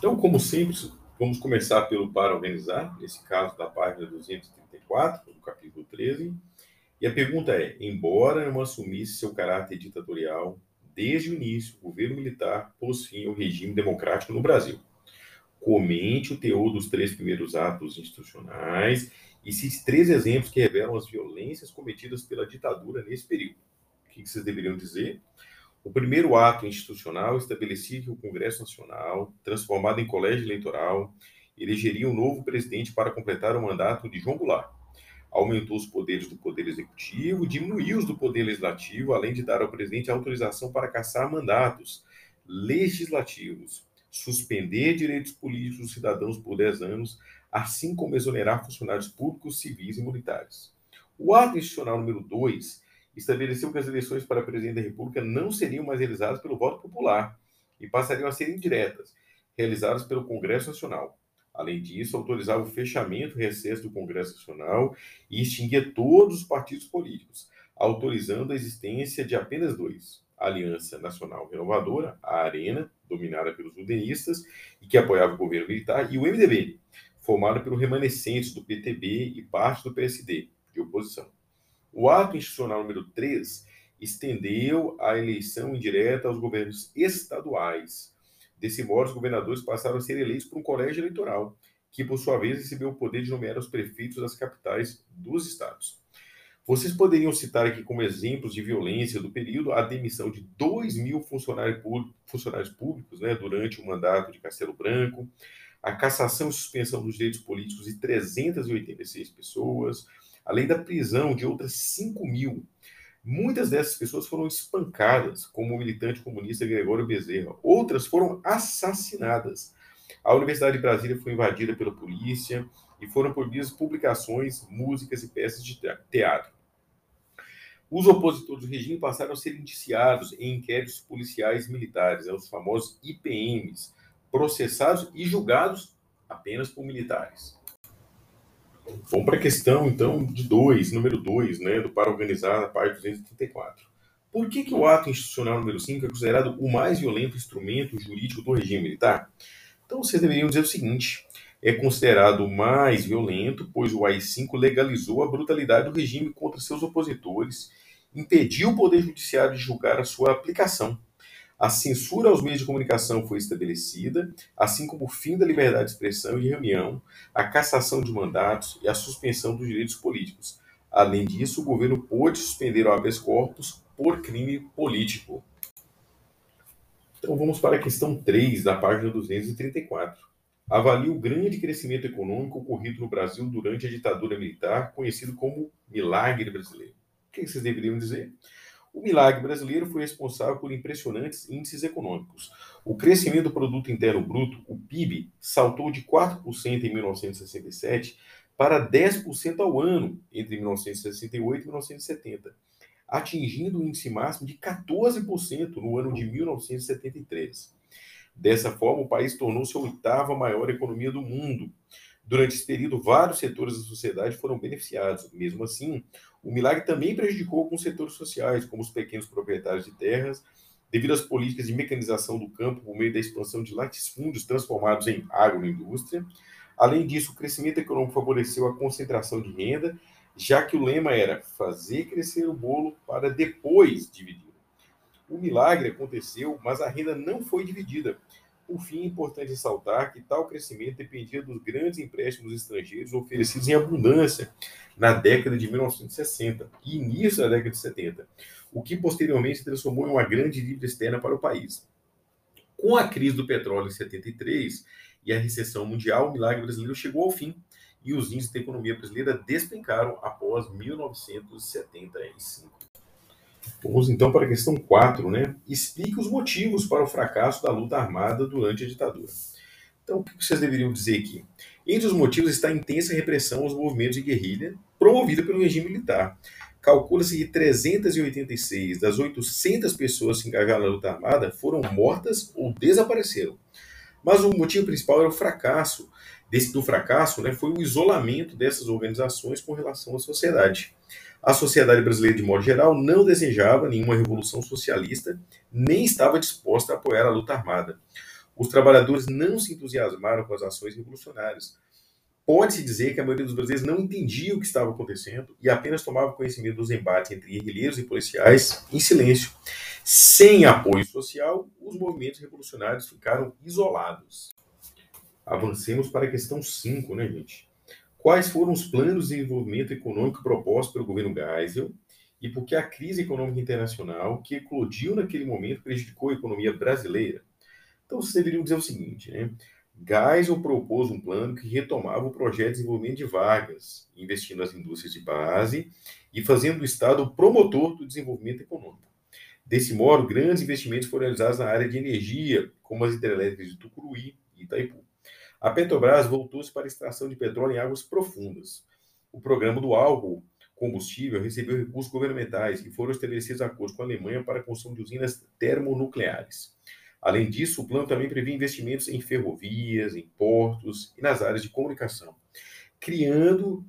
Então, como sempre, vamos começar pelo para organizar, nesse caso da página 234, do capítulo 13. E a pergunta é: embora não assumisse seu caráter ditatorial, desde o início, o governo militar pôs fim ao regime democrático no Brasil. Comente o teor dos três primeiros atos institucionais e cite três exemplos que revelam as violências cometidas pela ditadura nesse período. O que vocês deveriam dizer? O primeiro ato institucional estabelecia que o Congresso Nacional, transformado em colégio eleitoral, elegeria um novo presidente para completar o mandato de João Goulart. Aumentou os poderes do Poder Executivo, diminuiu os do Poder Legislativo, além de dar ao presidente autorização para caçar mandatos legislativos, suspender direitos políticos dos cidadãos por 10 anos, assim como exonerar funcionários públicos, civis e militares. O ato institucional número 2 estabeleceu que as eleições para presidente da República não seriam mais realizadas pelo voto popular e passariam a ser indiretas, realizadas pelo Congresso Nacional. Além disso, autorizava o fechamento e recesso do Congresso Nacional e extinguia todos os partidos políticos, autorizando a existência de apenas dois: a Aliança Nacional Renovadora, a Arena, dominada pelos udenistas e que apoiava o governo militar, e o MDB, formado pelos remanescentes do PTB e parte do PSD, de oposição. O ato institucional número 3 estendeu a eleição indireta aos governos estaduais. Desse modo, os governadores passaram a ser eleitos por um colégio eleitoral, que, por sua vez, recebeu o poder de nomear os prefeitos das capitais dos estados. Vocês poderiam citar aqui como exemplos de violência do período a demissão de 2 mil funcionários públicos né, durante o mandato de Castelo Branco, a cassação e suspensão dos direitos políticos de 386 pessoas, além da prisão de outras 5 mil. Muitas dessas pessoas foram espancadas, como o militante comunista Gregório Bezerra. Outras foram assassinadas. A Universidade de Brasília foi invadida pela polícia e foram proibidas publicações, músicas e peças de teatro. Os opositores do regime passaram a ser indiciados em inquéritos policiais militares, né, os famosos IPMs, processados e julgados apenas por militares. Vamos para a questão, então, de 2, número 2, né, do para organizar, na página 234. Por que, que o ato institucional número 5 é considerado o mais violento instrumento jurídico do regime militar? Então, vocês deveriam dizer o seguinte: é considerado o mais violento, pois o AI-5 legalizou a brutalidade do regime contra seus opositores, impediu o Poder Judiciário de julgar a sua aplicação a censura aos meios de comunicação foi estabelecida, assim como o fim da liberdade de expressão e reunião, a cassação de mandatos e a suspensão dos direitos políticos. Além disso, o governo pôde suspender o habeas corpus por crime político. Então vamos para a questão 3 da página 234. Avalie o grande crescimento econômico ocorrido no Brasil durante a ditadura militar, conhecido como milagre brasileiro. O que vocês deveriam dizer? O milagre brasileiro foi responsável por impressionantes índices econômicos. O crescimento do produto interno bruto, o PIB, saltou de 4% em 1967 para 10% ao ano entre 1968 e 1970, atingindo o um índice máximo de 14% no ano de 1973. Dessa forma, o país tornou-se a oitava maior economia do mundo. Durante esse período, vários setores da sociedade foram beneficiados. Mesmo assim, o milagre também prejudicou alguns setores sociais, como os pequenos proprietários de terras, devido às políticas de mecanização do campo por meio da expansão de latifúndios transformados em agroindústria. Além disso, o crescimento econômico favoreceu a concentração de renda, já que o lema era fazer crescer o bolo para depois dividir. O milagre aconteceu, mas a renda não foi dividida, por fim, é importante ressaltar que tal crescimento dependia dos grandes empréstimos estrangeiros oferecidos em abundância na década de 1960 e início da década de 70, o que posteriormente se transformou em uma grande dívida externa para o país. Com a crise do petróleo em 73 e a recessão mundial, o milagre brasileiro chegou ao fim e os índices da economia brasileira despencaram após 1975. Vamos então para a questão 4, né? Explique os motivos para o fracasso da luta armada durante a ditadura. Então, o que vocês deveriam dizer aqui? Entre os motivos está a intensa repressão aos movimentos de guerrilha promovida pelo regime militar. Calcula-se que 386 das 800 pessoas que engajaram na luta armada foram mortas ou desapareceram. Mas o motivo principal era o fracasso. Desse, do fracasso né, foi o isolamento dessas organizações com relação à sociedade. A sociedade brasileira, de modo geral, não desejava nenhuma revolução socialista, nem estava disposta a apoiar a luta armada. os trabalhadores não se entusiasmaram com as ações revolucionárias. Pode-se dizer que a maioria dos brasileiros não entendia o que estava acontecendo e apenas tomava conhecimento dos embates entre guerrilheiros e policiais em silêncio. Sem apoio social, os movimentos revolucionários ficaram isolados. Avancemos para a questão 5, né, gente? Quais foram os planos de desenvolvimento econômico propostos pelo governo Geisel e por que a crise econômica internacional que eclodiu naquele momento prejudicou a economia brasileira? Então, vocês deveriam dizer o seguinte, né? Geisel propôs um plano que retomava o projeto de desenvolvimento de vagas, investindo nas indústrias de base e fazendo o Estado promotor do desenvolvimento econômico. Desse modo, grandes investimentos foram realizados na área de energia, como as hidrelétricas de Tucuruí e Itaipu. A Petrobras voltou-se para a extração de petróleo em águas profundas. O programa do álcool combustível recebeu recursos governamentais e foram estabelecidos acordos com a Alemanha para a construção de usinas termonucleares. Além disso, o plano também previa investimentos em ferrovias, em portos e nas áreas de comunicação, criando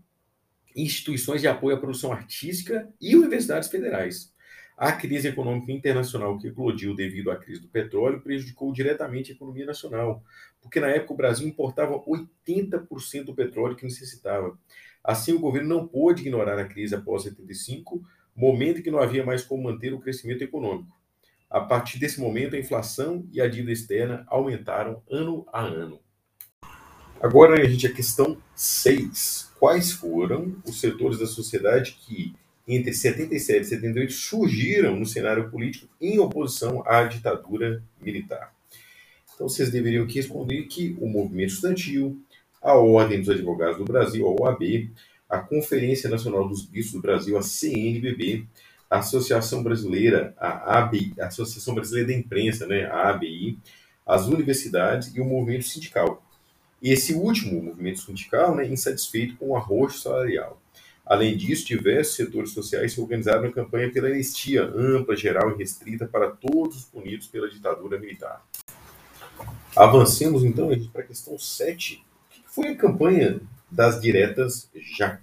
instituições de apoio à produção artística e universidades federais. A crise econômica internacional que eclodiu devido à crise do petróleo prejudicou diretamente a economia nacional, porque na época o Brasil importava 80% do petróleo que necessitava. Assim, o governo não pôde ignorar a crise após 75, momento em que não havia mais como manter o crescimento econômico. A partir desse momento, a inflação e a dívida externa aumentaram ano a ano. Agora, a gente, a questão 6. Quais foram os setores da sociedade que, entre 77 e 78, surgiram no cenário político em oposição à ditadura militar? Então, vocês deveriam aqui responder que o movimento estudantil, a Ordem dos Advogados do Brasil, a OAB, a Conferência Nacional dos Bispos do Brasil, a CNBB, a Associação Brasileira, a ABI, a Associação Brasileira da Imprensa, né, a ABI, as universidades e o movimento sindical. E esse último movimento sindical, né, insatisfeito com o arroxo salarial. Além disso, diversos setores sociais se organizaram na campanha pela anistia ampla, geral e restrita para todos os punidos pela ditadura militar. Avancemos então para a questão 7. O que foi a campanha das diretas já?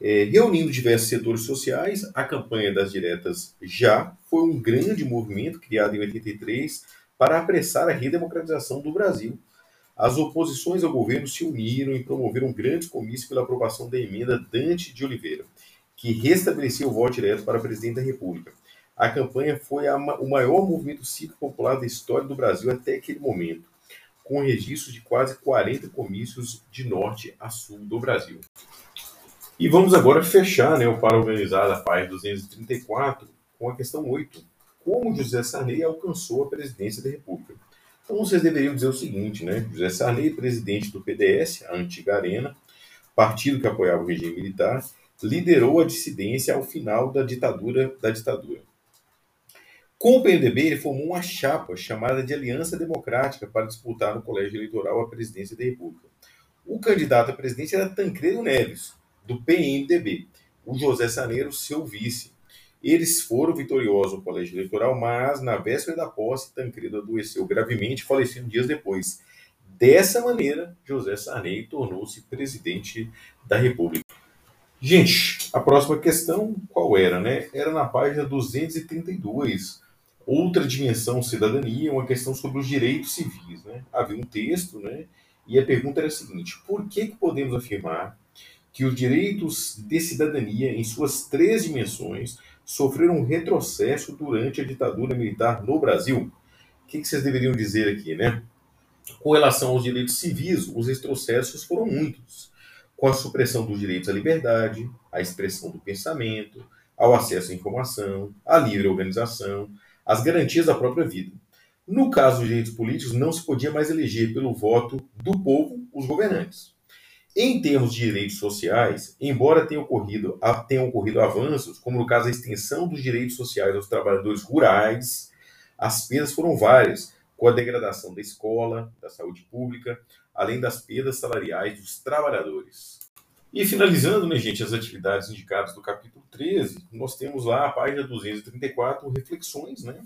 É, reunindo diversos setores sociais, a campanha das diretas já foi um grande movimento criado em 83 para apressar a redemocratização do Brasil. As oposições ao governo se uniram e promoveram grandes comícios pela aprovação da emenda Dante de Oliveira, que restabelecia o voto direto para presidente da República. A campanha foi a, o maior movimento cívico popular da história do Brasil até aquele momento, com registro de quase 40 comícios de norte a sul do Brasil. E vamos agora fechar né, o para organizar a página 234 com a questão 8. Como José Sarney alcançou a presidência da República? Então vocês deveriam dizer o seguinte, né? José Sarney, presidente do PDS, a antiga Arena, partido que apoiava o regime militar, liderou a dissidência ao final da ditadura da ditadura. Com o PMDB, ele formou uma chapa chamada de Aliança Democrática para disputar no colégio eleitoral a presidência da República. O candidato à presidência era Tancredo Neves, do PMDB, o José Saneiro, seu vice. Eles foram vitoriosos no colégio eleitoral, mas na véspera da posse, Tancredo adoeceu gravemente, falecendo dias depois. Dessa maneira, José Sarney tornou-se presidente da República. Gente, a próxima questão qual era, né? Era na página 232. Outra dimensão cidadania, uma questão sobre os direitos civis, né? Havia um texto, né? E a pergunta era a seguinte: por que, que podemos afirmar que os direitos de cidadania, em suas três dimensões, sofreram um retrocesso durante a ditadura militar no Brasil. O que, vocês deveriam dizer aqui, né? Com relação aos direitos civis, os retrocessos foram muitos, com a supressão dos direitos à liberdade, à expressão do pensamento, ao acesso à informação, à livre organização, às garantias da própria vida. No caso dos direitos políticos, não se podia mais eleger pelo voto do povo os governantes. Em termos de direitos sociais, embora tenham ocorrido, tenham ocorrido avanços, como no caso da extensão dos direitos sociais aos trabalhadores rurais, as perdas foram várias, com a degradação da escola, da saúde pública, além das perdas salariais dos trabalhadores. E finalizando, né, gente, as atividades indicadas do capítulo 13, nós temos lá a página 234, reflexões, né?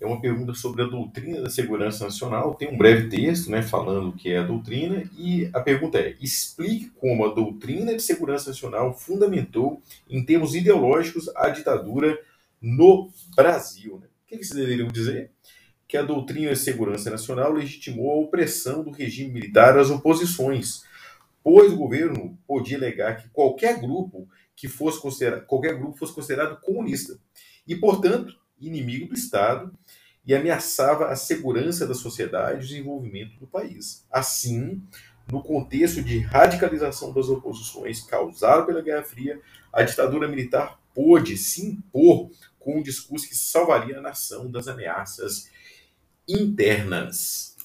É uma pergunta sobre a doutrina da segurança nacional. Tem um breve texto né, falando o que é a doutrina, e a pergunta é: explique como a doutrina de segurança nacional fundamentou, em termos ideológicos, a ditadura no Brasil. Né? O que vocês deveriam dizer? que a doutrina de segurança nacional legitimou a opressão do regime militar às oposições, pois o governo podia alegar que qualquer grupo que fosse considerado, qualquer grupo fosse considerado comunista e, portanto, inimigo do Estado e ameaçava a segurança da sociedade e o desenvolvimento do país. Assim, no contexto de radicalização das oposições causado pela Guerra Fria, a ditadura militar pôde se impor com um discurso que salvaria a nação das ameaças internas.